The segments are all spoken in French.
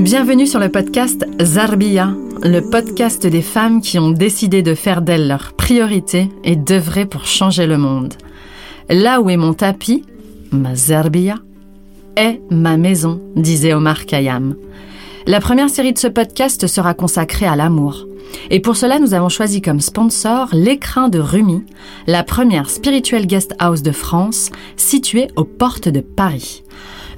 Bienvenue sur le podcast Zarbia, le podcast des femmes qui ont décidé de faire d'elles leur priorité et d'œuvrer pour changer le monde. Là où est mon tapis, ma Zarbia, est ma maison, disait Omar Khayyam. La première série de ce podcast sera consacrée à l'amour. Et pour cela, nous avons choisi comme sponsor l'écrin de Rumi, la première spirituelle guest house de France, située aux portes de Paris.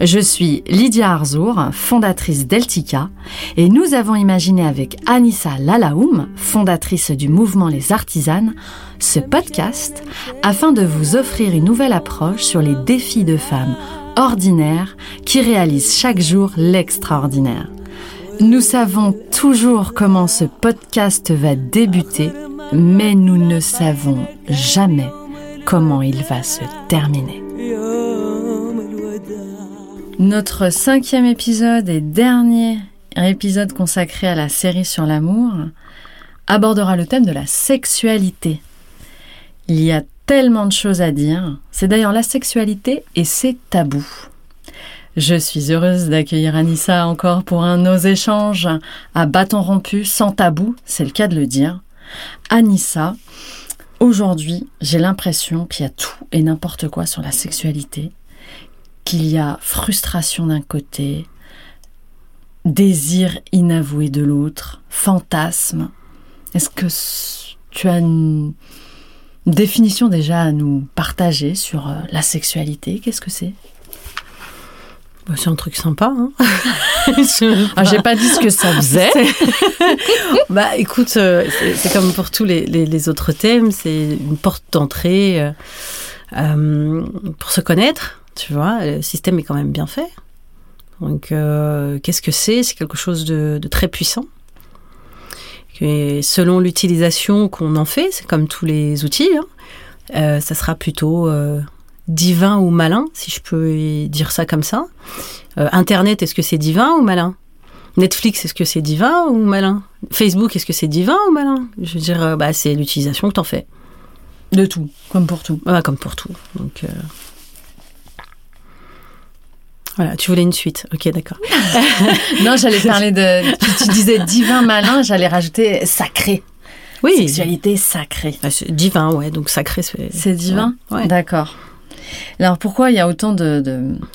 Je suis Lydia Arzour, fondatrice d'Eltica, et nous avons imaginé avec Anissa Lalaoum, fondatrice du mouvement Les Artisanes, ce podcast afin de vous offrir une nouvelle approche sur les défis de femmes ordinaires qui réalisent chaque jour l'extraordinaire. Nous savons toujours comment ce podcast va débuter, mais nous ne savons jamais comment il va se terminer. Notre cinquième épisode et dernier épisode consacré à la série sur l'amour abordera le thème de la sexualité. Il y a tellement de choses à dire. C'est d'ailleurs la sexualité et ses tabous. Je suis heureuse d'accueillir Anissa encore pour un nos échanges à bâton rompu, sans tabou, c'est le cas de le dire. Anissa, aujourd'hui, j'ai l'impression qu'il y a tout et n'importe quoi sur la sexualité qu'il y a frustration d'un côté, désir inavoué de l'autre, fantasme. Est-ce que tu as une définition déjà à nous partager sur euh, la sexualité? Qu'est-ce que c'est? Bah, c'est un truc sympa. Hein ah, J'ai pas dit ce que ça faisait. bah, écoute, euh, c'est comme pour tous les, autres thèmes, c'est une porte d'entrée euh, pour se connaître, tu vois, le système est quand même bien fait. Donc, euh, qu'est-ce que c'est? C'est quelque chose de, très puissant. Et selon l'utilisation qu'on en fait, c'est comme tous les outils, hein, euh, ça sera plutôt euh, divin ou malin, si je peux dire ça comme ça. Internet, est-ce que c'est divin ou malin? Netflix, est-ce que c'est divin ou malin? Facebook, est-ce que c'est divin ou malin? Je veux dire, bah, c'est l'utilisation que tu en fais. De tout, comme pour tout. comme pour tout. Donc, voilà, tu voulais une suite. Ok, d'accord. non, j'allais parler de. Tu, disais divin malin, j'allais rajouter sacré. Oui. Sexualité sacrée. Divin, ouais. Donc sacré, c'est. C'est divin ouais. D'accord. Alors pourquoi il y a autant de,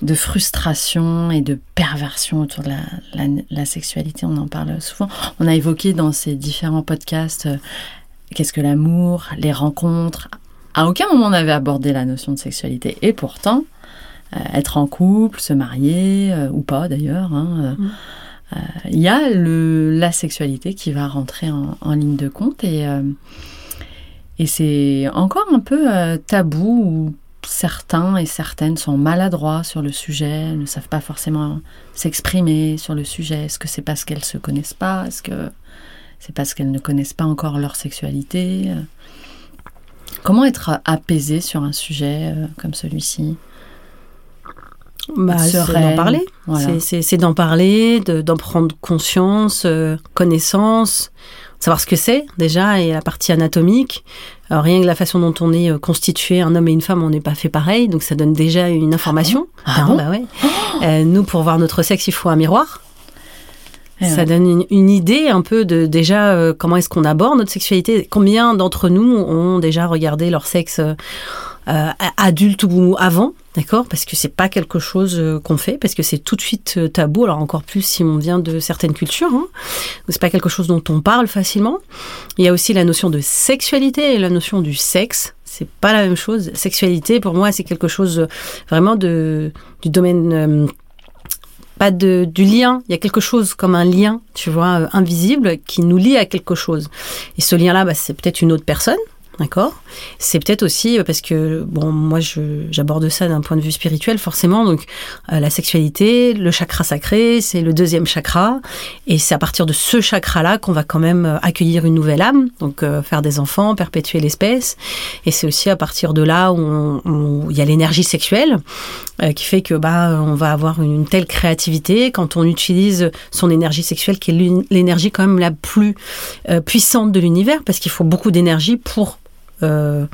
de, frustration et de perversion autour de la, la, sexualité? On en parle souvent. On a évoqué dans ces différents podcasts euh, qu'est-ce que l'amour, les rencontres. À aucun moment on avait abordé la notion de sexualité. Et pourtant, être en couple, se marier, euh, ou pas d'ailleurs. Hein, euh, mm. Il y a le, la sexualité qui va rentrer en, ligne de compte et, et c'est encore un peu tabou où certains et certaines sont maladroits sur le sujet, ne savent pas forcément s'exprimer sur le sujet. Est-ce que c'est parce qu'elles se connaissent pas? Est-ce que c'est parce qu'elles ne connaissent pas encore leur sexualité? Comment être apaisé sur un sujet comme celui-ci? Bah, c'est d'en parler. C'est d'en parler, d'en prendre conscience, euh, connaissance, savoir ce que c'est déjà et la partie anatomique. Alors, rien que la façon dont on est euh, constitué, un homme et une femme, on n'est pas fait pareil, donc ça donne déjà une information. Ah bon, ah bah ouais. Euh, nous, pour voir notre sexe, il faut un miroir. Eh ça donne une, idée un peu de déjà comment est-ce qu'on aborde notre sexualité. Combien d'entre nous ont déjà regardé leur sexe adulte ou avant? D'accord? Parce que c'est pas quelque chose euh, qu'on fait, parce que c'est tout de suite euh, tabou, alors encore plus si on vient de certaines cultures. Hein. C'est pas quelque chose dont on parle facilement. Il y a aussi la notion de sexualité et la notion du sexe. C'est pas la même chose. Sexualité, pour moi, c'est quelque chose euh, vraiment de, du domaine. pas de, du lien. Il y a quelque chose comme un lien, tu vois, invisible, qui nous lie à quelque chose. Et ce lien-là, bah, c'est peut-être une autre personne, D'accord C'est peut-être aussi parce que, bon, moi, j'aborde ça d'un point de vue spirituel, forcément. Donc, euh, la sexualité, le chakra sacré, c'est le deuxième chakra. Et c'est à partir de ce chakra-là qu'on va quand même euh, accueillir une nouvelle âme, donc euh, faire des enfants, perpétuer l'espèce. Et c'est aussi à partir de là où il y a l'énergie sexuelle qui fait que, bah, on va avoir une, telle créativité quand on utilise son énergie sexuelle, qui est l'énergie quand même la plus puissante de l'univers, parce qu'il faut beaucoup d'énergie pour euh,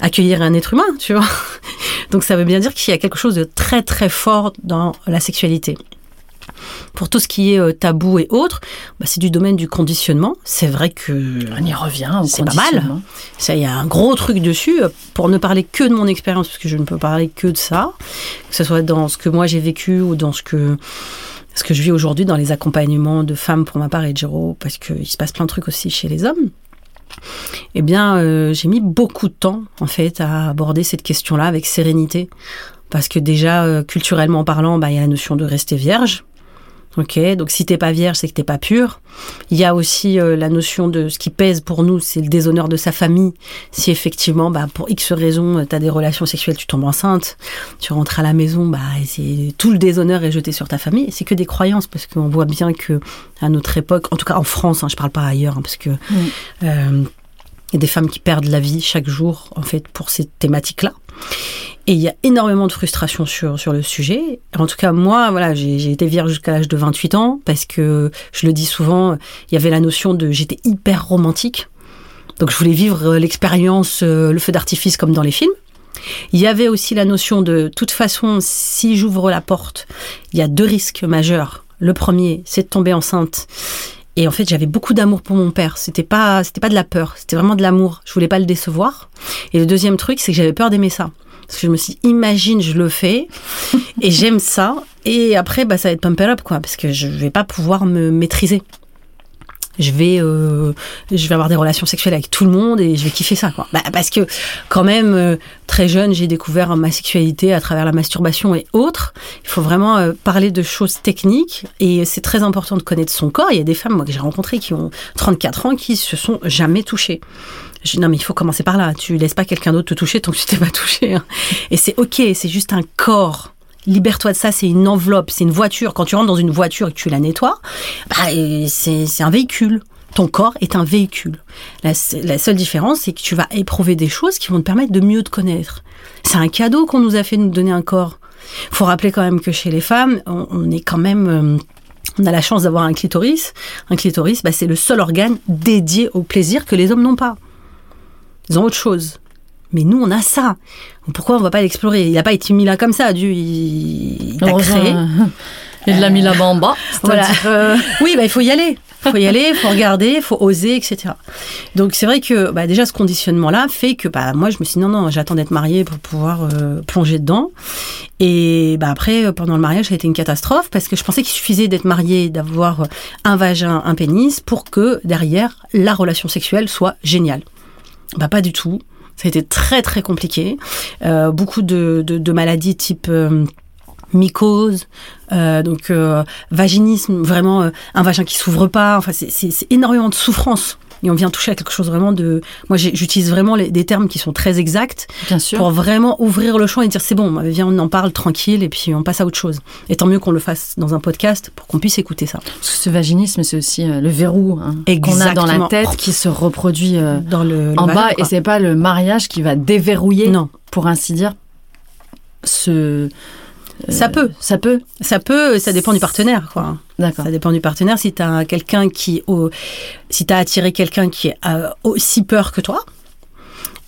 accueillir un être humain, tu vois. Donc ça veut bien dire qu'il y a quelque chose de très très fort dans la sexualité. Pour tout ce qui est euh, tabou et autres, bah, c'est du domaine du conditionnement. C'est vrai que On y revient. c'est pas mal. Ça, il y a un gros truc dessus. Pour ne parler que de mon expérience, parce que je ne peux parler que de ça, que ce soit dans ce que moi j'ai vécu ou dans ce que ce que je vis aujourd'hui dans les accompagnements de femmes pour ma part et de Géraud, parce qu'il se passe plein de trucs aussi chez les hommes. Eh bien, euh, j'ai mis beaucoup de temps en fait à aborder cette question-là avec sérénité, parce que déjà euh, culturellement parlant, bah, il y a la notion de rester vierge. Ok, donc si t'es pas vierge, c'est que t'es pas pur. Il y a aussi euh, la notion de ce qui pèse pour nous, c'est le déshonneur de sa famille. Si effectivement, bah, pour X raisons, tu as des relations sexuelles, tu tombes enceinte, tu rentres à la maison, bah, c'est tout le déshonneur est jeté sur ta famille. C'est que des croyances, parce qu'on voit bien que à notre époque, en tout cas en France, hein, je parle pas ailleurs, hein, parce que euh, il y a des femmes qui perdent la vie chaque jour, en fait, pour ces thématiques-là. Et il y a énormément de frustration sur, sur le sujet. En tout cas, moi, voilà, j'ai été vierge jusqu'à l'âge de 28 ans parce que, je le dis souvent, il y avait la notion de j'étais hyper romantique. Donc, je voulais vivre euh, l'expérience, euh, le feu d'artifice comme dans les films. Il y avait aussi la notion de, toute façon, si j'ouvre la porte, il y a deux risques majeurs. Le premier, c'est de tomber enceinte. Et en fait, j'avais beaucoup d'amour pour mon père. C'était pas, c'était pas de la peur, c'était vraiment de l'amour. Je voulais pas le décevoir. Et le deuxième truc, c'est que j'avais peur d'aimer ça. Parce que je me suis dit, imagine, je le fais, et j'aime ça. Et après, bah, ça va être pump up, quoi, parce que je vais pas pouvoir me maîtriser. Je vais, euh, je vais avoir des relations sexuelles avec tout le monde et je vais kiffer ça, quoi. Bah, parce que quand même, euh, très jeune, j'ai découvert ma sexualité à travers la masturbation et autres. Il faut vraiment euh, parler de choses techniques et c'est très important de connaître son corps. Il y a des femmes, moi, que j'ai rencontrées qui ont 34 ans qui se sont jamais touchées. Je dis, non, mais il faut commencer par là. Tu laisses pas quelqu'un d'autre te toucher tant que tu t'es pas touché. hein. Et c'est ok, c'est juste un corps. Libère-toi de ça, c'est une enveloppe, c'est une voiture. Quand tu rentres dans une voiture et que tu la nettoies, bah, et c'est un véhicule. Ton corps est un véhicule. La, seule différence, c'est que tu vas éprouver des choses qui vont te permettre de mieux te connaître. C'est un cadeau qu'on nous a fait nous donner un corps. faut rappeler quand même que chez les femmes, on, on est quand même... euh, on a la chance d'avoir un clitoris. Un clitoris, bah, c'est le seul organe dédié au plaisir que les hommes n'ont pas. Ils ont autre chose. Mais nous, on a ça. Pourquoi on va pas l'explorer? Il n'a pas été mis là comme ça. Dieu, il, il Heureusement, créé. euh, Il l'a mis là-bas en bas. Voilà. C'est-à-dire, euh, Oui, bah, il faut y aller. Il faut y aller, il faut regarder, il faut oser, etc. Donc c'est vrai que bah, déjà ce conditionnement-là fait que bah, moi je me suis dit non, non, j'attends d'être mariée pour pouvoir euh, plonger dedans. Et bah, après, euh, pendant le mariage, ça a été une catastrophe parce que je pensais qu'il suffisait d'être mariée, d'avoir un vagin, un pénis pour que derrière la relation sexuelle soit géniale. Bah pas du tout. Ça a été très très compliqué. Euh, beaucoup de, de, maladies type euh, mycose, euh, donc vaginisme, vraiment un vagin qui s'ouvre pas. Enfin, c'est énormément de souffrance. Et on vient toucher à quelque chose vraiment de. Moi, j'utilise vraiment les- des termes qui sont très exacts bien sûr. pour vraiment ouvrir le champ et dire c'est bon, bah, viens, on en parle tranquille et puis on passe à autre chose. Et tant mieux qu'on le fasse dans un podcast pour qu'on puisse écouter ça. Parce que ce vaginisme, c'est aussi euh, le verrou hein, qu'on a dans la tête qui se reproduit euh, Dans le, le en bas. quoi. Et c'est pas le mariage qui va déverrouiller, Non, pour ainsi dire, ce. Ça peut. Ça peut. Ça peut, ça dépend du partenaire, quoi. D'accord. Ça dépend du partenaire. Si tu as quelqu'un qui, si t'as attiré quelqu'un qui est euh, aussi peur que toi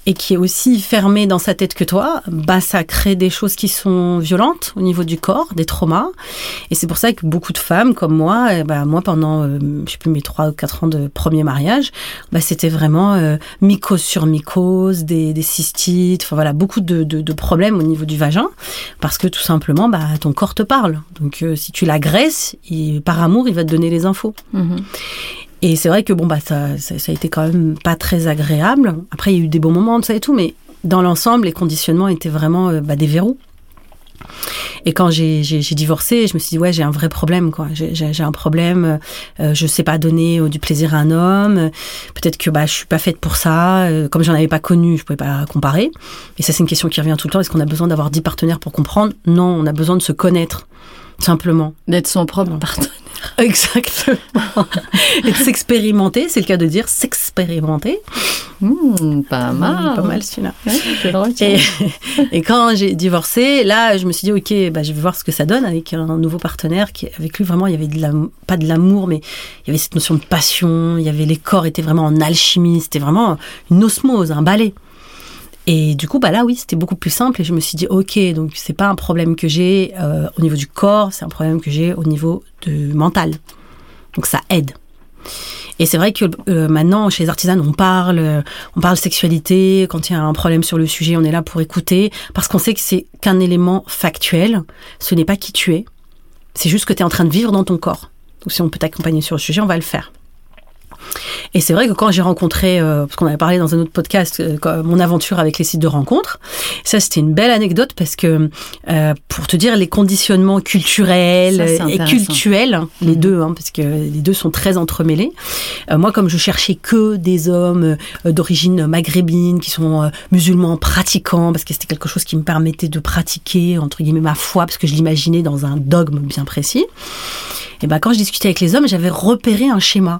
et qui est aussi fermé dans sa tête que toi, bah ça crée des choses qui sont violentes au niveau du corps, des traumas. Et c'est pour ça que beaucoup de femmes comme moi, eh bah moi pendant, euh, je sais plus mes trois ou quatre ans de premier mariage, bah c'était vraiment euh, mycose sur mycose, des, cystites, enfin voilà beaucoup de, de, problèmes au niveau du vagin parce que tout simplement bah ton corps te parle. Donc euh, si tu l'agresses, par amour, il va te donner les infos. Mhm. Et c'est vrai que bon bah ça, ça, ça a été quand même pas très agréable. Après il y a eu des bons moments de ça et tout, mais dans l'ensemble les conditionnements étaient vraiment euh, bah, des verrous. Et quand j'ai j'ai- divorcé, je me suis dit ouais j'ai un vrai problème quoi. J'ai- J'ai un problème. Euh, je sais pas donner euh, du plaisir à un homme. Peut-être que bah je suis pas faite pour ça. Euh, comme j'en avais pas connu, je pouvais pas comparer. Et ça c'est une question qui revient tout le temps. Est-ce qu'on a besoin d'avoir dix partenaires pour comprendre? Non, on a besoin de se connaître simplement. D'être son propre partenaire. Exactement. Et de s'expérimenter, c'est le cas de dire s'expérimenter. Mmh, pas mal. Pas mal celui-là. Ouais. Et, et quand j'ai divorcé, là, je me suis dit, ok, bah, je vais voir ce que ça donne avec un nouveau partenaire. Qui, avec lui, vraiment, il y avait de la, pas de l'amour, mais il y avait cette notion de passion. Il y avait les corps étaient vraiment en alchimie. C'était vraiment une osmose, un balai. Et du coup, bah là, oui, c'était beaucoup plus simple. Et je me suis dit, ok, donc c'est pas un problème que j'ai euh, au niveau du corps, c'est un problème que j'ai au niveau du mental. Donc ça aide. Et c'est vrai que euh, maintenant, chez les artisanes, on parle, euh, on parle sexualité. Quand il y a un problème sur le sujet, on est là pour écouter, parce qu'on sait que c'est qu'un élément factuel. Ce n'est pas qui tu es. C'est juste que tu es en train de vivre dans ton corps. Donc si on peut t'accompagner sur le sujet, on va le faire. Et c'est vrai que quand j'ai rencontré, euh, parce qu'on avait parlé dans un autre podcast, euh, mon aventure avec les sites de rencontres, ça c'était une belle anecdote parce que euh, pour te dire les conditionnements culturels et cultuels, hein, les mhm. deux, hein, parce que les deux sont très entremêlés. moi, comme je cherchais que des hommes d'origine maghrébine qui sont musulmans pratiquants, parce que c'était quelque chose qui me permettait de pratiquer entre guillemets ma foi, parce que je l'imaginais dans un dogme bien précis. Et ben quand je discutais avec les hommes, j'avais repéré un schéma.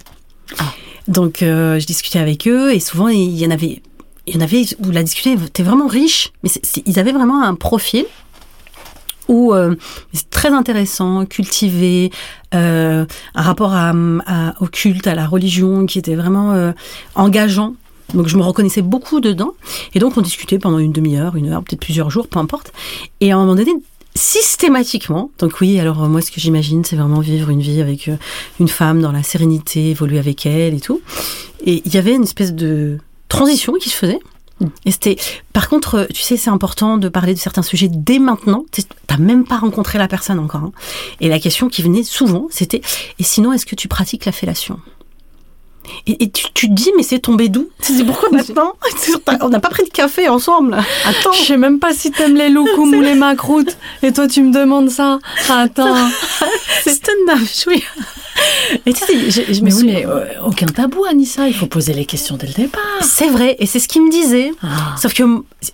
Ah. Donc euh, je discutais avec eux et souvent il y en avait, il y en avait où la discussion était vraiment riche, mais ils avaient vraiment un profil où euh, c'est très intéressant, cultivé, euh, un rapport à, au culte, à la religion qui était vraiment engageant. Donc je me reconnaissais beaucoup dedans. Et donc on discutait pendant une demi-heure, une heure, peut-être plusieurs jours, peu importe. Et à un moment donné, systématiquement. Donc oui, alors moi ce que j'imagine, c'est vraiment vivre une vie avec euh, une femme dans la sérénité, évoluer avec elle et tout. Et il y avait une espèce de transition qui se faisait. Et c'était, par contre, tu sais, c'est important de parler de certains sujets dès maintenant. T'as même pas rencontré la personne encore. Hein. Et la question qui venait souvent, c'était, et sinon, est-ce que tu pratiques la fellation? Et, tu, tu, te dis, mais c'est tombé d'où? C'est pourquoi maintenant On n'a pas pris de café ensemble. Attends. Je sais même pas si t'aimes les loukoums ou les macroutes. Et toi, tu me demandes ça. Attends. c'est stand-up, oui. Et tu sais, je, je me suis... mais euh, aucun tabou, Anissa. Il faut poser les questions dès le départ. C'est vrai. Et c'est ce qu'il me disait. Ah. Sauf que,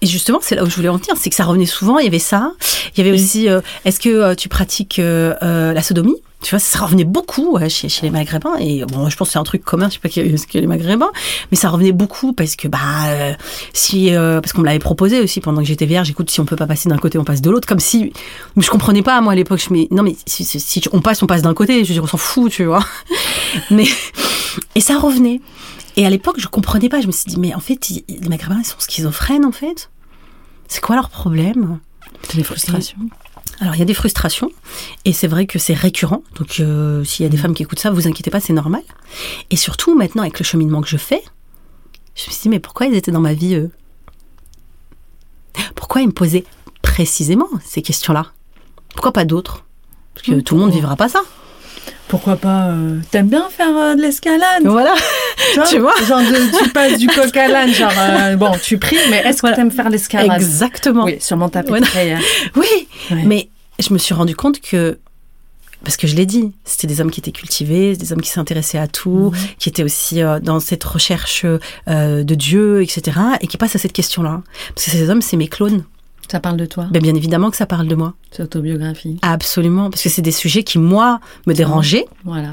justement, c'est là où je voulais en venir. C'est que ça revenait souvent. Il y avait ça. Il y avait aussi, euh, est-ce que euh, tu pratiques la sodomie? Tu vois, ça revenait beaucoup chez, chez, les Maghrébins. Et bon, je pense que c'est un truc commun, je sais pas ce que les Maghrébins, mais ça revenait beaucoup parce que, bah, euh, si, euh, parce qu'on me l'avait proposé aussi pendant que j'étais vierge, écoute, si on peut pas passer d'un côté, on passe de l'autre. Comme si, je comprenais pas, moi, à l'époque, je mais non, mais si, si, on passe, on passe d'un côté, je veux dire, on s'en fout, tu vois. mais, et ça revenait. Et à l'époque, je comprenais pas. Je me suis dit, mais en fait, les Maghrébins, ils sont schizophrènes, en fait. C'est quoi leur problème? C'est les frustrations. Alors il y a des frustrations et c'est vrai que c'est récurrent. Donc euh, s'il y a des mm. femmes qui écoutent ça, vous inquiétez pas, c'est normal. Et surtout maintenant avec le cheminement que je fais, je me suis dit mais pourquoi ils étaient dans ma vie eux? Pourquoi ils me posaient précisément ces questions-là? Pourquoi pas d'autres? Parce que tout le monde vivra pas ça pourquoi pas euh, T'aimes bien faire euh, de l'escalade? Voilà. tu vois? Genre, tu passes du coq à l'âne, genre, euh, bon, tu pries, mais est-ce que t'aimes faire l'escalade? Exactement. Oui, sûrement taper Oui, mais je me suis rendu compte que parce que je l'ai dit, c'était des hommes qui étaient cultivés, des hommes qui s'intéressaient à tout, mhm. qui étaient aussi dans cette recherche de Dieu, etc., et qui passent à cette question-là. Parce que ces hommes, c'est mes clones. Ça parle de toi ben, Bien évidemment que ça parle de moi. C'est autobiographie. Absolument, parce que c'est des sujets qui, moi, me dérangeaient, voilà.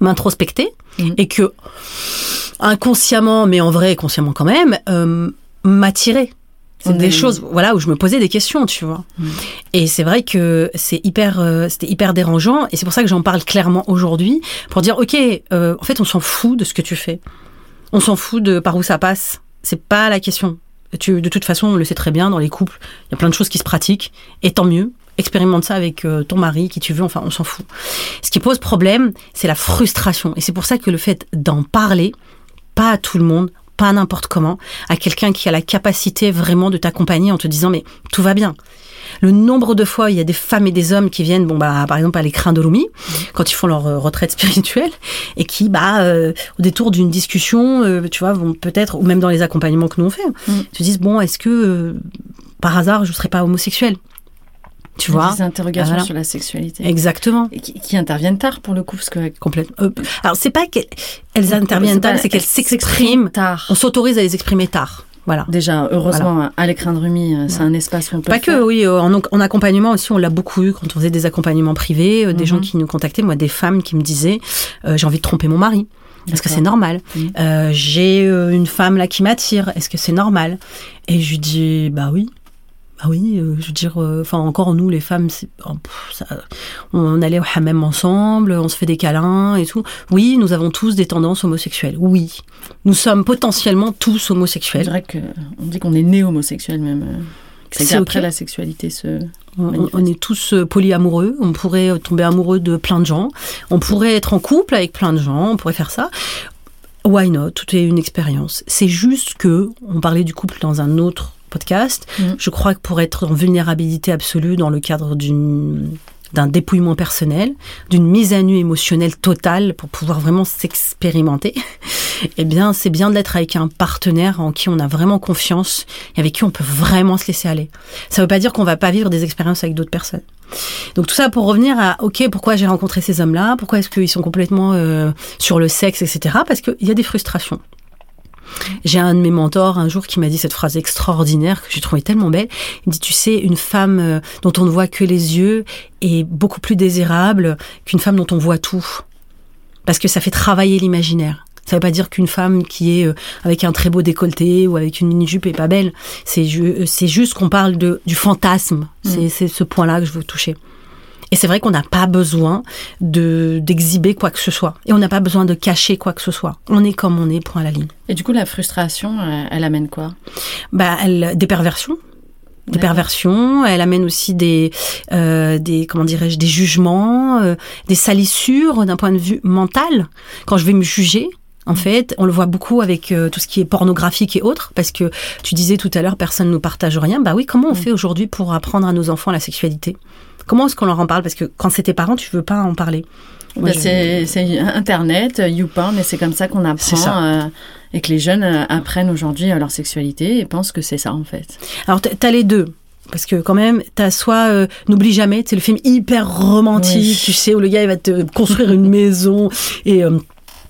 m'introspectaient, mm. et que, inconsciemment, mais en vrai, consciemment quand même, euh, m'attiraient. C'est des choses, voilà, où je me posais des questions, tu vois. Mm. Et c'est vrai que c'est hyper, euh, c'était hyper dérangeant, et c'est pour ça que j'en parle clairement aujourd'hui, pour dire, ok, euh, en fait, on s'en fout de ce que tu fais. On s'en fout de par où ça passe. C'est pas la question de toute façon, on le sait très bien, dans les couples, il y a plein de choses qui se pratiquent, et tant mieux. Expérimente ça avec euh, ton mari, qui tu veux, enfin, on s'en fout. Ce qui pose problème, c'est la frustration. Et c'est pour ça que le fait d'en parler, pas à tout le monde, pas n'importe comment, à quelqu'un qui a la capacité vraiment de t'accompagner en te disant, mais tout va bien le nombre de fois il y a des femmes et des hommes qui viennent, bon bah par exemple à l'écran de Lumi, quand ils font leur euh, retraite spirituelle, et qui bah euh, au détour d'une discussion, euh, tu vois, vont peut-être ou même dans les accompagnements que nous on fait, mm. se disent bon est-ce que par hasard je ne serais pas homosexuel tu vois? des interrogations sur la sexualité. Exactement. Et qui, interviennent tard pour le coup parce que complètement alors c'est pas qu'elles interviennent tard c'est qu'elles s'expriment. tard. On s'autorise à les exprimer tard voilà. Déjà, heureusement, à l'écran de Rumi, euh, c'est un espace où on peut. Pas que, oui. Euh, en, accompagnement aussi, on l'a beaucoup eu quand on faisait des accompagnements privés, euh, des gens mhm. qui nous contactaient, moi, des femmes qui me disaient j'ai envie de tromper mon mari. Est-ce que c'est normal mhm. J'ai une femme là qui m'attire. Est-ce que c'est normal? Et je lui dis bah oui. Ah oui, euh, je veux dire, euh, enfin encore nous les femmes, oh, on allait au hammam ensemble, on se fait des câlins et tout. Oui, nous avons tous des tendances homosexuelles. Oui, nous sommes potentiellement tous homosexuels. C'est vrai qu'on dit qu'on est né homosexuel même. Euh, c'est après la sexualité se. On, on, est tous polyamoureux. On pourrait tomber amoureux de plein de gens. On pourrait être en couple avec plein de gens. On pourrait faire ça. Why not? Tout est une expérience. C'est juste que on parlait du couple dans un autre podcast. Mm. Je crois que pour être en vulnérabilité absolue dans le cadre d'une d'un dépouillement personnel, d'une mise à nu émotionnelle totale pour pouvoir vraiment s'expérimenter, eh bien, c'est bien d'être avec un partenaire en qui on a vraiment confiance et avec qui on peut vraiment se laisser aller. Ça ne veut pas dire qu'on va pas vivre des expériences avec d'autres personnes. Donc tout ça pour revenir à, ok, pourquoi j'ai rencontré ces hommes-là, pourquoi est-ce qu'ils sont complètement euh, sur le sexe, etc. Parce qu'il y a des frustrations. J'ai un de mes mentors un jour qui m'a dit cette phrase extraordinaire que j'ai trouvée tellement belle. Il me dit, tu sais, une femme euh, dont on ne voit que les yeux est beaucoup plus désirable qu'une femme dont on voit tout. Parce que ça fait travailler l'imaginaire. Ça ne veut pas dire qu'une femme qui est euh, avec un très beau décolleté ou avec une mini-jupe est pas belle. C'est juste qu'on parle de, du fantasme. Mm. C'est ce point-là que je veux toucher. Et c'est vrai qu'on n'a pas besoin de d'exhiber quoi que ce soit. Et on n'a pas besoin de cacher quoi que ce soit. On est comme on est, point à la ligne. Et du coup, la frustration, elle, amène quoi? Bah, elle, Des perversions des perversions, elle amène aussi des, euh, des comment dirais-je, des jugements, euh, des salissures d'un point de vue mental. Quand je vais me juger, en mm. fait, on le voit beaucoup avec euh, tout ce qui est pornographique et autres, parce que tu disais tout à l'heure, personne ne nous partage rien. Bah oui, comment on mm. fait aujourd'hui pour apprendre à nos enfants la sexualité? Comment est-ce qu'on leur en parle? Parce que quand c'est tes parents, tu veux pas en parler. Bah, c'est Internet, YouPorn, et c'est comme ça qu'on apprend. Euh, et que les jeunes euh, apprennent aujourd'hui leur sexualité et pensent que c'est ça en fait. Alors tu as les deux. Parce que quand même, t'as soit euh, N'oublie jamais, c'est le film hyper romantique, tu sais, où le gars il va te construire une maison et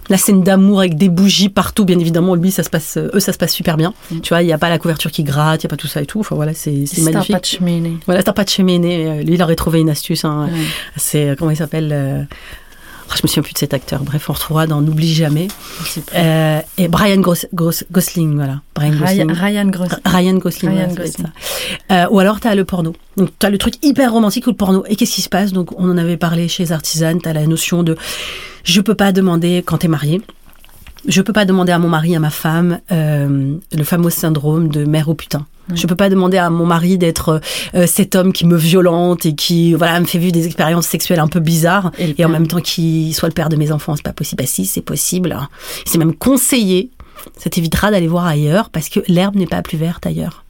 la scène d'amour avec des bougies partout, bien évidemment, lui, ça se passe, eux, ça se passe super bien. Mm. Tu vois, il n'y a pas la couverture qui gratte, il n'y a pas tout ça et tout. Enfin voilà, c'est magnifique. Pas de cheminée. Voilà, t'as pas de cheminée. Euh, lui, il aurait trouvé une astuce. Hein. C'est, euh, comment il s'appelle euh, je me souviens plus de cet acteur. Bref, on retrouvera dans N'oublie jamais. et Brian Gosling, voilà. Brian Gosling. Ryan, Gosling. Ryan Gosling. ou alors, tu as le porno. Donc, tu as le truc hyper romantique ou le porno. Et qu'est-ce qui se passe? Donc, on en avait parlé chez Artisan. Tu as la notion de je peux pas demander quand tu es marié. Je peux pas demander à mon mari, à ma femme, euh, le fameux syndrome de mère au putain. Je peux pas demander à mon mari d'être euh, cet homme qui me violente et qui voilà me fait vivre des expériences sexuelles un peu bizarres et, en même temps qui soit le père de mes enfants. C'est pas possible. Bah si, c'est possible. C'est même conseillé. Ça t'évitera d'aller voir ailleurs parce que l'herbe n'est pas plus verte ailleurs.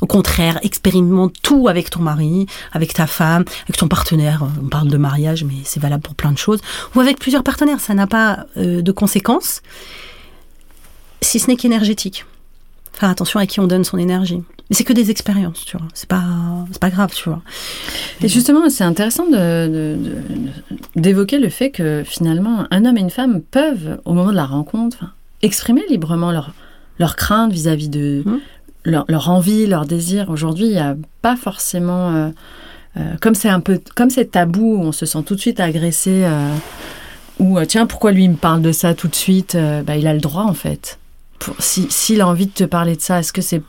Au contraire, expérimente tout avec ton mari, avec ta femme, avec ton partenaire. On parle de mariage, mais c'est valable pour plein de choses. Ou avec plusieurs partenaires. Ça n'a pas euh, de conséquences, si ce n'est qu'énergétique. Faire attention à qui on donne son énergie. Mais c'est que des expériences, tu vois. C'est pas, c'est pas grave, tu vois. Et justement, c'est intéressant d'évoquer le fait que finalement, un homme et une femme peuvent, au moment de la rencontre, exprimer librement leur, leur crainte vis-à-vis de, mmh leur, envie, leur désir. Aujourd'hui, il n'y a pas forcément. Euh, euh, comme c'est un peu. Comme c'est tabou, on se sent tout de suite agressé. Euh, ou tiens, pourquoi lui il me parle de ça tout de suite bah, Il a le droit, en fait. S'il si, a envie de te parler de ça, est-ce que c'est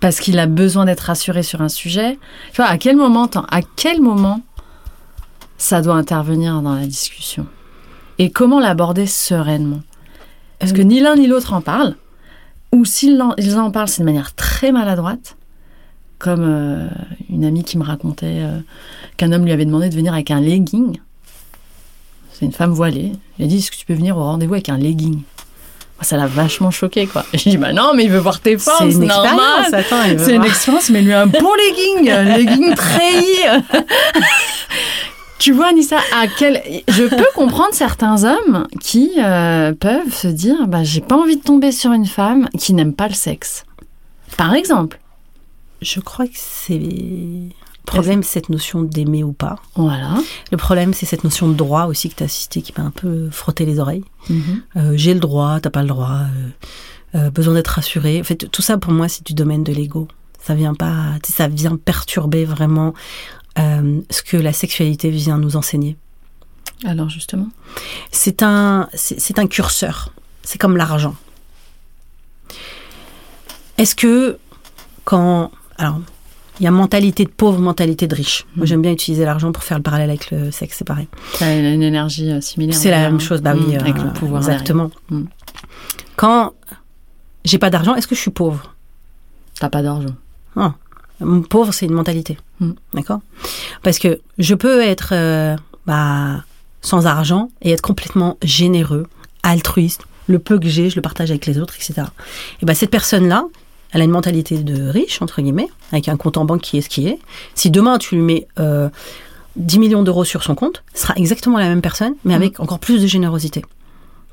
parce qu'il a besoin d'être rassuré sur un sujet? Tu vois, à quel moment, à quel moment ça doit intervenir dans la discussion? Et comment l'aborder sereinement? Parce que ni l'un ni l'autre en parle. Ou s'ils en, ils en parlent, c'est de manière très maladroite, comme euh, une amie qui me racontait euh, qu'un homme lui avait demandé de venir avec un legging. C'est une femme voilée. Elle a dit Est-ce que tu peux venir au rendez-vous avec un legging? Ça l'a vachement choqué, quoi. Je dis, bah non, mais il veut voir tes formes, c'est normal. C'est une expérience, mais lui un bon legging, legging treillis. Tu vois, Anissa, à quel... je peux comprendre certains hommes qui euh, peuvent se dire bah, j'ai pas envie de tomber sur une femme qui n'aime pas le sexe. Par exemple. Je crois que c'est. Le problème, c'est cette notion d'aimer ou pas. Voilà. Le problème, c'est cette notion de droit aussi que tu as cité qui m'a un peu frotté les oreilles. Mhm. Euh, j'ai le droit, t'as pas le droit, euh, besoin d'être rassuré. En fait, tout ça, pour moi, c'est du domaine de l'ego. Ça vient pas, ça vient perturber vraiment euh, ce que la sexualité vient nous enseigner. Alors justement C'est un, c'est un curseur. C'est comme l'argent. Est-ce que quand... Alors, Il y a mentalité de pauvre, mentalité de riche. Moi, Mm. j'aime bien utiliser l'argent pour faire le parallèle avec le sexe, c'est pareil. Ça a une énergie euh, similaire. C'est la même chose, bah oui. Mm, avec euh, le pouvoir. Exactement. Mm. Quand j'ai pas d'argent, est-ce que je suis pauvre? T'as pas d'argent. Mon Pauvre, c'est une mentalité. Mm. D'accord? Parce que je peux être euh, bah, sans argent et être complètement généreux, altruiste. Le peu que j'ai, je le partage avec les autres, etc. Et bah, cette personne-là, elle a une mentalité de riche, entre guillemets, avec un compte en banque qui est ce qui est. Si demain, tu lui mets euh, 10 millions d'euros sur son compte, ce sera exactement la même personne, mais avec encore plus de générosité.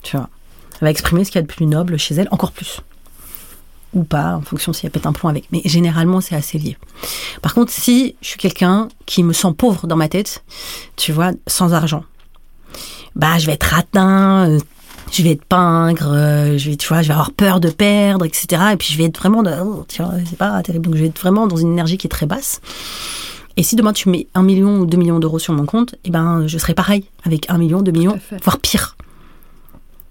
Tu vois? Elle va exprimer ce qu'il y a de plus noble chez elle, encore plus. Ou pas, en fonction si elle pète un plomb avec. Mais généralement, c'est assez lié. Par contre, si je suis quelqu'un qui me sent pauvre dans ma tête, tu vois, sans argent, bah, je vais être atteint, euh, je vais être pingre, euh, je vais, tu vois, je vais avoir peur de perdre, etc. Et puis je vais être vraiment, de, oh, tu vois, c'est pas terrible. Donc je vais être vraiment dans une énergie qui est très basse. Et si demain tu mets un million ou deux millions d'euros sur mon compte, eh ben, je serai pareil, avec un million, deux millions, voire pire.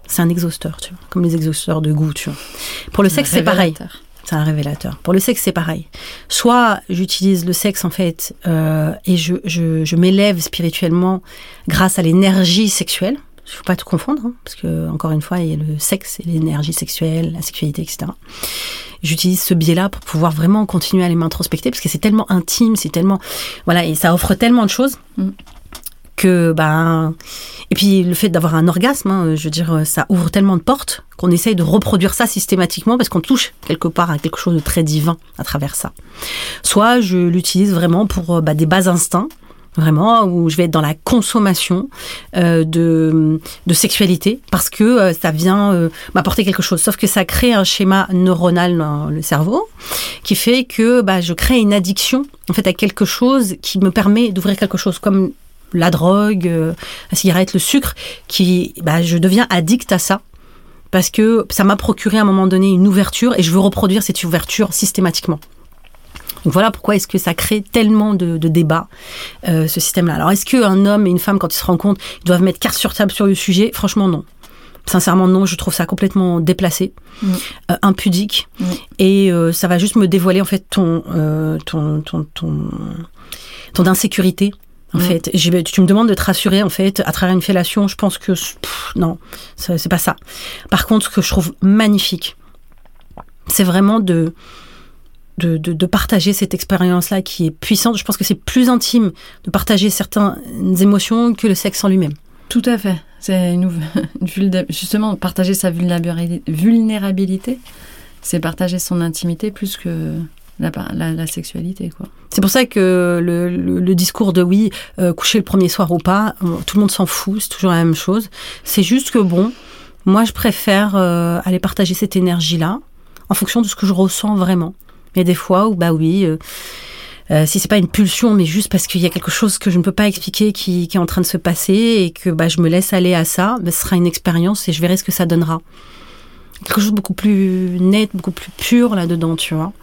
C'est un exhausteur, tu vois, comme les exhausteurs de goût, tu vois. Pour le sexe, c'est pareil. C'est un révélateur. Pour le sexe, c'est pareil. Soit j'utilise le sexe, en fait, euh, et je, je, je m'élève spirituellement grâce à l'énergie sexuelle. Il faut pas tout confondre, hein, parce que, encore une fois, il y a le sexe et l'énergie sexuelle, la sexualité, etc. J'utilise ce biais-là pour pouvoir vraiment continuer à aller m'introspecter, parce que c'est tellement intime, c'est tellement... Voilà, et ça offre tellement de choses Mm. Que, ben... Et puis, le fait d'avoir un orgasme, hein, je veux dire, ça ouvre tellement de portes qu'on essaye de reproduire ça systématiquement parce qu'on touche quelque part à quelque chose de très divin à travers ça. Soit je l'utilise vraiment pour euh, bah, des bas instincts, vraiment, où je vais être dans la consommation euh, de, de sexualité parce que euh, ça vient m'apporter quelque chose. Sauf que ça crée un schéma neuronal dans le cerveau qui fait que bah, je crée une addiction en fait à quelque chose qui me permet d'ouvrir quelque chose comme la drogue, euh, la cigarette, le sucre, qui, bah, je deviens addict à ça parce que ça m'a procuré à un moment donné une ouverture et je veux reproduire cette ouverture systématiquement. Donc voilà pourquoi est-ce que ça crée tellement de, de débats, euh, ce système-là. Alors est-ce qu'un homme et une femme, quand ils se rencontrent, ils doivent mettre carte sur table sur le sujet? Franchement, non. Sincèrement, non, je trouve ça complètement déplacé, euh, impudique, et euh, ça va juste me dévoiler en fait ton, ton, ton, ton, ton insécurité. En Mm. fait, tu me demandes de te rassurer en fait à travers une fellation. Je pense que pff, non, c'est c'est pas ça. Par contre, ce que je trouve magnifique, c'est vraiment de de, de, de partager cette expérience-là qui est puissante. Je pense que c'est plus intime de partager certaines émotions que le sexe en lui-même. Tout à fait. C'est une, une vulda- justement partager sa vulnérabili- vulnérabilité, c'est partager son intimité plus que la, la, la sexualité, quoi. C'est pour ça que le, le- discours de oui, euh, coucher le premier soir ou pas, tout le monde s'en fout, c'est toujours la même chose. C'est juste que bon, moi je préfère euh, aller partager cette énergie-là en fonction de ce que je ressens vraiment. Il y a des fois où bah oui, euh, si c'est pas une pulsion, mais juste parce qu'il y a quelque chose que je ne peux pas expliquer qui, qui est en train de se passer et que bah, je me laisse aller à ça, bah, ce sera une expérience et je verrai ce que ça donnera. Quelque chose de beaucoup plus net, beaucoup plus pur là-dedans, tu vois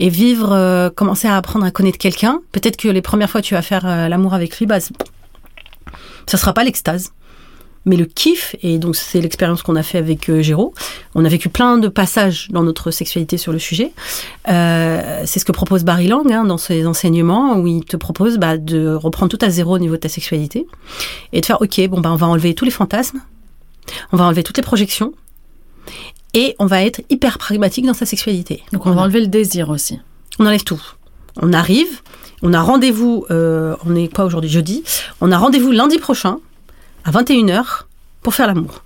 et vivre, euh, commencer à apprendre à connaître quelqu'un. Peut-être que les premières fois tu vas faire euh, l'amour avec lui, bah, ça sera pas l'extase. Mais le kiff, et donc c'est l'expérience qu'on a fait avec euh, Géraud, on a vécu plein de passages dans notre sexualité sur le sujet. Euh, c'est ce que propose Barry Lang hein, dans ses enseignements, où il te propose bah, de reprendre tout à zéro au niveau de ta sexualité et de faire ok, bon bah on va enlever tous les fantasmes, on va enlever toutes les projections, et on va être hyper pragmatique dans sa sexualité. Donc on va enlever le désir aussi. On enlève tout. On arrive, on a rendez-vous, euh, on est quoi aujourd'hui Jeudi? On a rendez-vous lundi prochain à 21h pour faire l'amour.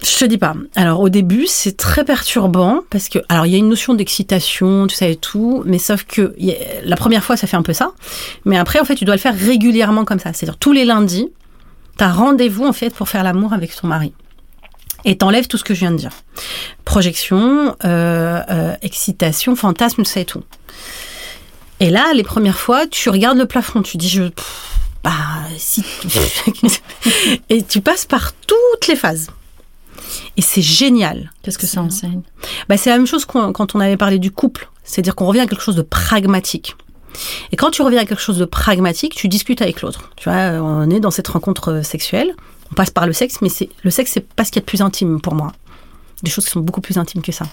Je te dis pas. Alors au début, c'est très perturbant parce que alors il y a une notion d'excitation, tout ça et tout, mais sauf que a- la première fois ça fait un peu ça, mais après en fait tu dois le faire régulièrement comme ça, c'est-à-dire tous les lundis, tu as rendez-vous en fait pour faire l'amour avec ton mari. Et t'enlèves tout ce que je viens de dire. Projection, euh, euh, excitation, fantasme, et tout. Et là, les premières fois, tu regardes le plafond, tu dis, je, pff, bah, si, et tu passes par toutes les phases. Et c'est génial. Qu'est-ce que ça enseigne? Bah, c'est la même chose quand on avait parlé du couple. C'est-à-dire qu'on revient à quelque chose de pragmatique. Et quand tu reviens à quelque chose de pragmatique, tu discutes avec l'autre. Tu vois, on est dans cette rencontre sexuelle. On passe par le sexe, mais c'est le sexe, c'est pas ce qu'il y a de plus intime pour moi. des choses qui sont beaucoup plus intimes que ça.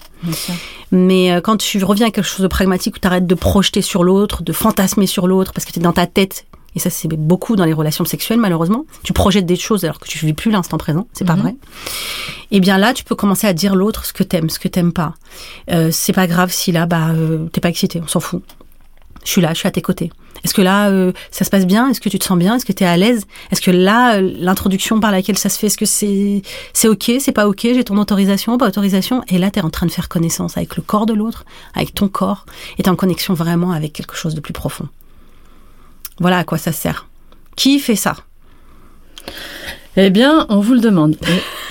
Mais euh, quand tu reviens à quelque chose de pragmatique où tu arrêtes de projeter sur l'autre, de fantasmer sur l'autre, parce que tu es dans ta tête, et ça c'est beaucoup dans les relations sexuelles malheureusement, tu projettes des choses alors que tu vis plus l'instant présent, c'est pas mhm. vrai. Et eh bien là, tu peux commencer à dire l'autre ce que t'aimes, ce que t'aimes pas. Euh, c'est pas grave si là, bah, euh, t'es pas excité, on s'en fout. Je suis là, je suis à tes côtés. Est-ce que là, euh, ça se passe bien? Est-ce que tu te sens bien? Est-ce que tu es à l'aise? Est-ce que là, euh, l'introduction par laquelle ça se fait, est-ce que c'est c'est ok? C'est pas ok? J'ai ton autorisation Pas autorisation? Et là, tu es en train de faire connaissance avec le corps de l'autre, avec ton corps, et tu en connexion vraiment avec quelque chose de plus profond. Voilà à quoi ça sert. Qui fait ça? Eh bien, on vous le demande.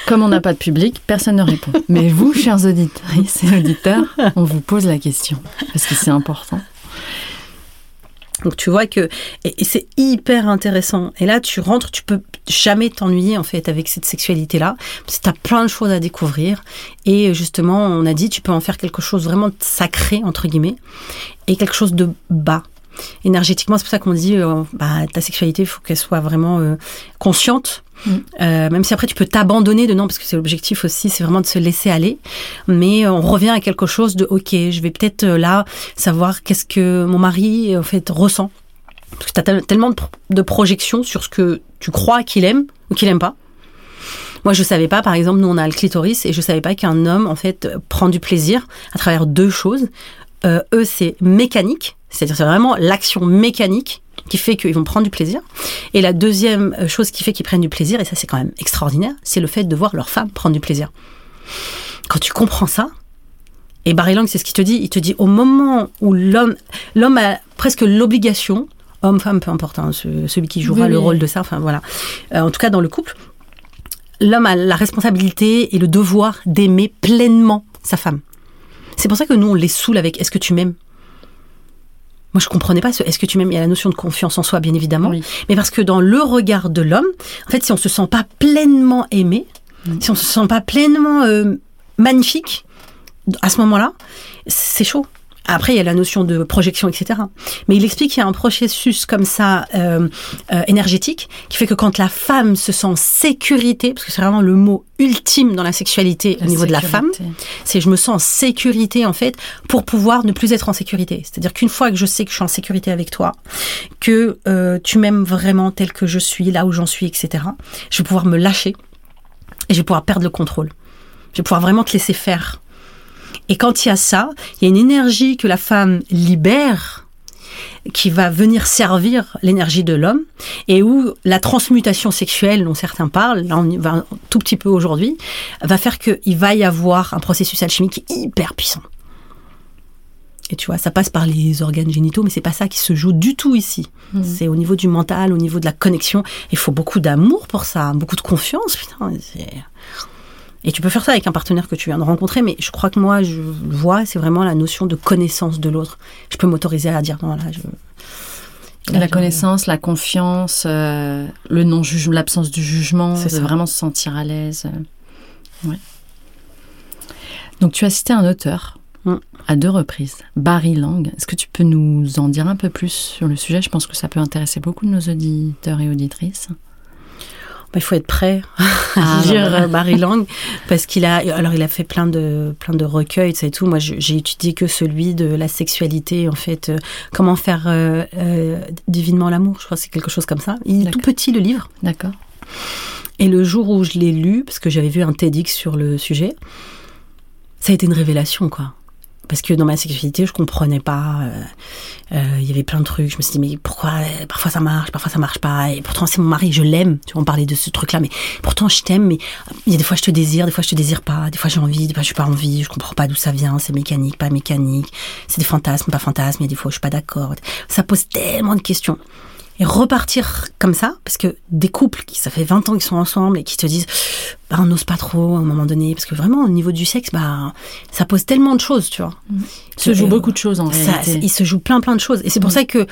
comme on n'a pas de public, personne ne répond. Mais vous, chers auditeurs et auditeurs, on vous pose la question parce que c'est important. Donc tu vois que c'est hyper intéressant. Et là tu rentres, tu peux jamais t'ennuyer en fait avec cette sexualité là parce que tu as plein de choses à découvrir et justement, on a dit tu peux en faire quelque chose vraiment sacré entre guillemets et quelque chose de bas énergétiquement. C'est pour ça qu'on dit, euh, bah, ta sexualité, il faut qu'elle soit vraiment euh, consciente. Mm. Euh, même si après tu peux t'abandonner dedans, parce que c'est l'objectif aussi, c'est vraiment de se laisser aller. Mais on revient à quelque chose de, ok, je vais peut-être là savoir qu'est-ce que mon mari en fait ressent. Parce que tu as tellement de, projections sur ce que tu crois qu'il aime ou qu'il aime pas. Moi, je savais pas, par exemple, nous on a le clitoris et je savais pas qu'un homme en fait prend du plaisir à travers deux choses. eux, c'est mécanique, c'est-à-dire c'est vraiment l'action mécanique qui fait qu'ils vont prendre du plaisir. Et la deuxième euh, chose qui fait qu'ils prennent du plaisir, et ça c'est quand même extraordinaire, c'est le fait de voir leur femme prendre du plaisir. Quand tu comprends ça, et Barry Lang c'est ce qu'il te dit, il te dit au moment où l'homme, l'homme a presque l'obligation, homme, femme, peu importe, hein, celui qui jouera le rôle de ça, enfin voilà, euh, en tout cas dans le couple, l'homme a la responsabilité et le devoir d'aimer pleinement sa femme. C'est pour ça que nous on les saoule avec est-ce que tu m'aimes? Moi, je comprenais pas ce est-ce que tu m'aimes? Il y a la notion de confiance en soi, bien évidemment. Mais parce que dans le regard de l'homme, en fait, si on se sent pas pleinement aimé, mm. si on se sent pas pleinement euh, magnifique, à ce moment-là, c'est chaud. Après, il y a la notion de projection, etc. Mais il explique qu'il y a un processus comme ça euh, euh, énergétique qui fait que quand la femme se sent en sécurité, parce que c'est vraiment le mot ultime dans la sexualité au niveau de la femme, c'est je me sens en sécurité en fait pour pouvoir ne plus être en sécurité. C'est-à-dire qu'une fois que je sais que je suis en sécurité avec toi, que euh, tu m'aimes vraiment tel que je suis, là où j'en suis, etc. Je vais pouvoir me lâcher et je vais pouvoir perdre le contrôle. Je vais pouvoir vraiment te laisser faire et quand il y a ça, il y a une énergie que la femme libère qui va venir servir l'énergie de l'homme et où la transmutation sexuelle dont certains parlent, là on y va un tout petit peu aujourd'hui, va faire qu'il va y avoir un processus alchimique hyper puissant. Et tu vois, ça passe par les organes génitaux, mais c'est pas ça qui se joue du tout ici. Mmh. C'est au niveau du mental, au niveau de la connexion. Il faut beaucoup d'amour pour ça, beaucoup de confiance. Putain, et tu peux faire ça avec un partenaire que tu viens de rencontrer, mais je crois que moi, je vois, c'est vraiment la notion de connaissance de l'autre. Je peux m'autoriser à dire, non, là, je... la connaissance, la confiance, euh, le non l'absence du jugement, c'est vraiment se sentir à l'aise. Ouais. Donc tu as cité un auteur mm. à deux reprises, Barry Lang. Est-ce que tu peux nous en dire un peu plus sur le sujet? Je pense que ça peut intéresser beaucoup de nos auditeurs et auditrices il faut être prêt à lire ah, Barry Lang parce qu'il a alors il a fait plein de plein de recueils et tout. Moi j'ai étudié que celui de la sexualité en fait euh, comment faire euh, euh, divinement l'amour je crois que c'est quelque chose comme ça. Il est tout petit le livre. D'accord. Et le jour où je l'ai lu parce que j'avais vu un TEDx sur le sujet ça a été une révélation quoi parce que dans ma sexualité, je comprenais pas. Euh, euh, il y avait plein de trucs. Je me suis dit, mais pourquoi euh, Parfois ça marche, parfois ça marche pas. Et pourtant, c'est mon mari, je l'aime. Tu vois, on parlait de ce truc-là, mais pourtant, je t'aime. Mais il y a des fois, je te désire, des fois, je te désire pas. Des fois, j'ai envie, des fois, je suis pas envie. Je comprends pas d'où ça vient. C'est mécanique, pas mécanique. C'est des fantasmes, pas fantasmes. Il y a des fois, je suis pas d'accord. Ça pose tellement de questions et repartir comme ça, parce que des couples qui, ça fait 20 ans qu'ils sont ensemble et qui te disent, bah, on n'ose pas trop à un moment donné, parce que vraiment, au niveau du sexe, bah, ça pose tellement de choses, tu vois. Mm. Il se joue beaucoup de choses en réalité. il se joue plein plein de choses. Et c'est pour mm. ça que,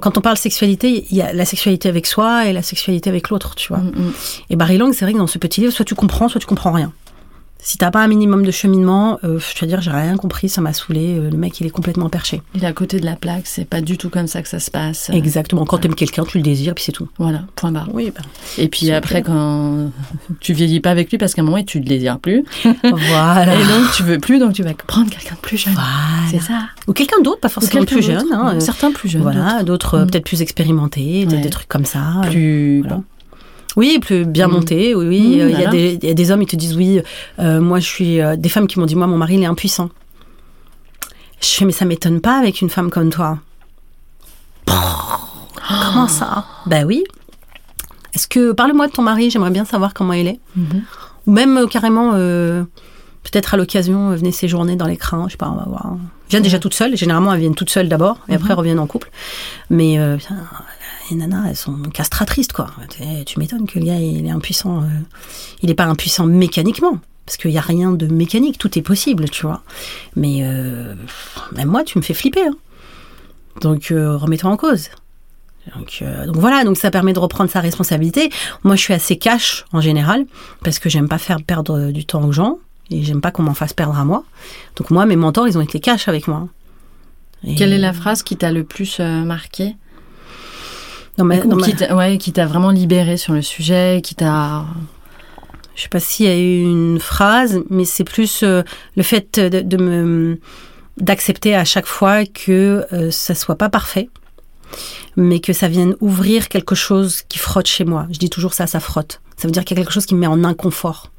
quand on parle sexualité, il y a la sexualité avec soi et la sexualité avec l'autre, tu vois. Mm, et Barry Long, c'est vrai que dans ce petit livre, soit tu comprends, soit tu comprends rien. Si t'as pas un minimum de cheminement, euh, je veux dire, j'ai rien compris, ça m'a saoulé. euh, le mec, il est complètement perché. Il est à côté de la plaque, c'est pas du tout comme ça que ça se passe. Exactement. Quand t'aimes quelqu'un, tu le désires, puis c'est tout. Voilà, point barre. Oui, bah, Et puis après, quand tu vieillis pas avec lui, parce qu'à un moment, tu le désires plus. voilà. Et donc, tu veux plus, donc tu vas prendre quelqu'un de plus jeune. Voilà. C'est ça. Ou quelqu'un d'autre, pas forcément quelqu'un plus jeune. hein, euh, Certains plus jeunes. Voilà, d'autres Mm. peut-être plus expérimentés, Ouais. des trucs comme ça. Plus. Voilà. bon. Oui, plus bien Mm. monté. Oui, oui. Mm, euh, Il y, a des- il y a des hommes, ils te disent oui. euh, moi, je suis euh, des femmes qui m'ont dit moi, mon mari, il est impuissant. Je fais mais ça m'étonne pas avec une femme comme toi. Comment ça? Ben oui. Est-ce que parle-moi de ton mari J'aimerais bien savoir comment il est. Mhm. Ou même euh, carrément, peut-être à l'occasion, venez séjourner dans l'écran, je sais pas, on va voir. Viens déjà toute seule, généralement elles viennent toutes seules d'abord, et après elles reviennent en couple. Mais les nanas, elles sont castratrices, quoi. Tu- m'étonnes que le gars, il est impuissant. euh, il n'est pas impuissant mécaniquement, parce qu'il n'y a rien de mécanique, tout est possible, tu vois. Mais euh, même moi, tu me fais flipper. hein. Donc euh, remets-toi en cause. Donc, euh, donc voilà, donc ça permet de reprendre sa responsabilité. Moi, je suis assez cash en général parce que j'aime pas faire perdre du temps aux gens et j'aime pas qu'on m'en fasse perdre à moi. Donc moi, mes mentors, ils ont été cash avec moi. Et Quelle est la phrase qui t'a le plus marqué? Dans ma- Ou dans ma- qui t'a ouais, vraiment libéré sur le sujet, qui t'a. Je sais pas s'il y a eu une phrase, mais c'est plus euh, le fait de, de me d'accepter à chaque fois que euh, ça soit pas parfait, mais que ça vienne ouvrir quelque chose qui frotte chez moi. Je dis toujours ça, ça frotte. Ça veut dire qu'il y a quelque chose qui me met en inconfort.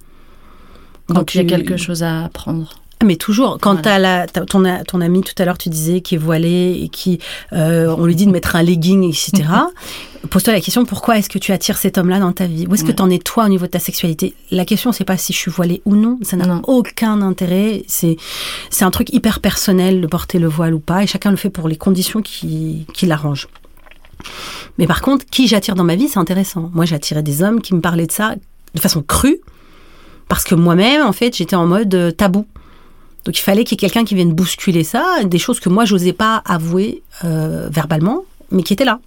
Quand il y a quelque chose à apprendre. Ah, Mais toujours, quand Voilà. la, t'as ton, ton ami tout à l'heure, tu disais qui est voilé et qui, euh, on lui dit de mettre un legging, etc. Pose-toi la question pourquoi est-ce que tu attires cet homme-là dans ta vie? Où est-ce que Ouais. t'en es toi au niveau de ta sexualité? La question, c'est pas si je suis voilée ou non. Ça n'a aucun intérêt. C'est, c'est un truc hyper personnel de porter le voile ou pas, et chacun le fait pour les conditions qui, qui l'arrangent. Mais par contre, qui j'attire dans ma vie, c'est intéressant. Moi, j'attirais des hommes qui me parlaient de ça de façon crue, parce que moi-même, en fait, j'étais en mode euh, tabou. Donc il fallait qu'il y ait quelqu'un qui vienne bousculer ça, des choses que moi j'osais pas avouer euh, verbalement, mais qui étaient là.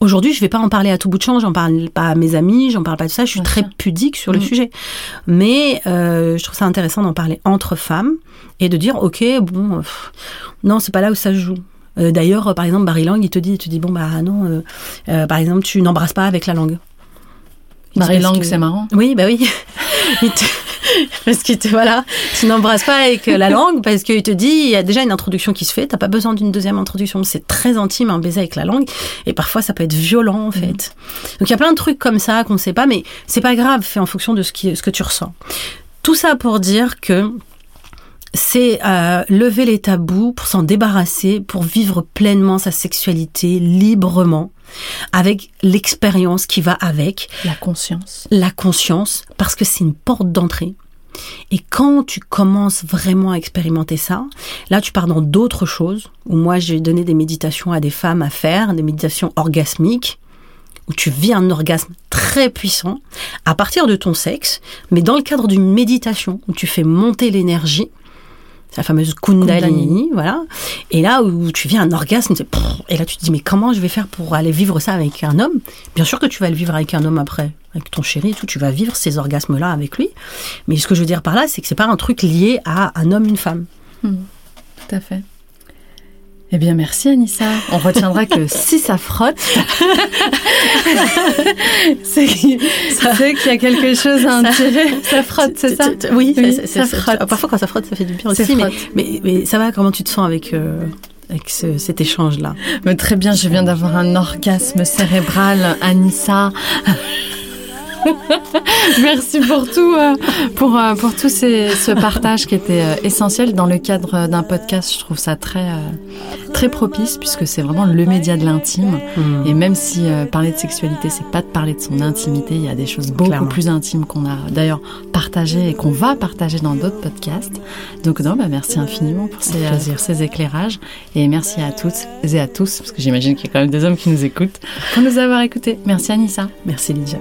Aujourd'hui, je vais pas en parler à tout bout de champ, j'en parle pas à mes amis, j'en parle pas de ça, je suis Bien très sûr. pudique sur le Mhm. sujet. Mais euh, je trouve ça intéressant d'en parler entre femmes et de dire ok, bon, pff, non, c'est pas là où ça se joue. Euh, D'ailleurs, par exemple, Barry Lang, il te dit, il te dit bon bah non, par exemple, tu n'embrasses pas avec la langue. Parce Lang, que- c'est marrant. oui, bah oui. Il te- Parce qu'il te voilà, tu n'embrasses pas avec la langue parce qu'il te dit il y a déjà une introduction qui se fait, t'as pas besoin d'une deuxième introduction. C'est très intime un baiser avec la langue et parfois ça peut être violent en fait. Donc il y a plein de trucs comme ça qu'on ne sait pas, mais c'est pas grave, fait en fonction de ce, qui, ce que tu ressens. Tout ça pour dire que c'est euh, lever les tabous pour s'en débarrasser, pour vivre pleinement sa sexualité librement, avec l'expérience qui va avec, La conscience. la conscience parce que c'est une porte d'entrée. Et quand tu commences vraiment à expérimenter ça, là tu pars dans d'autres choses, où moi j'ai donné des méditations à des femmes à faire, des méditations orgasmiques, où tu vis un orgasme très puissant à partir de ton sexe, mais dans le cadre d'une méditation, où tu fais monter l'énergie, la fameuse kundalini, Kundalini. voilà. Et là où tu vis un orgasme, c'est et là tu te dis mais comment je vais faire pour aller vivre ça avec un homme? Bien sûr que tu vas le vivre avec un homme après, avec ton chéri et tout, tu vas vivre ces orgasmes-là avec lui. Mais ce que je veux dire par là, c'est que c'est pas un truc lié à un homme, une femme. Tout à fait. Eh bien, merci Anissa. On retiendra que si ça frotte, c'est qu'il y a quelque chose à en tirer. Ça frotte, c'est ça? Oui, ça frotte. Parfois quand ça frotte, ça fait du bien aussi. Mais, frotte. mais, mais ça va, comment tu te sens avec, euh, avec ce- cet échange-là? Très bien, je viens d'avoir un orgasme cérébral, Anissa. Merci pour tout, euh, pour, euh, pour tout ces- ce partage qui était euh, essentiel dans le cadre d'un podcast. Je trouve ça très, très propice puisque c'est vraiment le média de l'intime. Hmm. Et même si parler de sexualité, c'est pas de parler de son intimité, il y a des choses beaucoup Clairement. plus intimes qu'on a d'ailleurs partagées et qu'on va partager dans d'autres podcasts. Donc non, bah merci infiniment pour ces, pour ces éclairages et merci à toutes et à tous parce que j'imagine qu'il y a quand même des hommes qui nous écoutent pour nous avoir écoutés. Merci Anissa. Merci Lydia.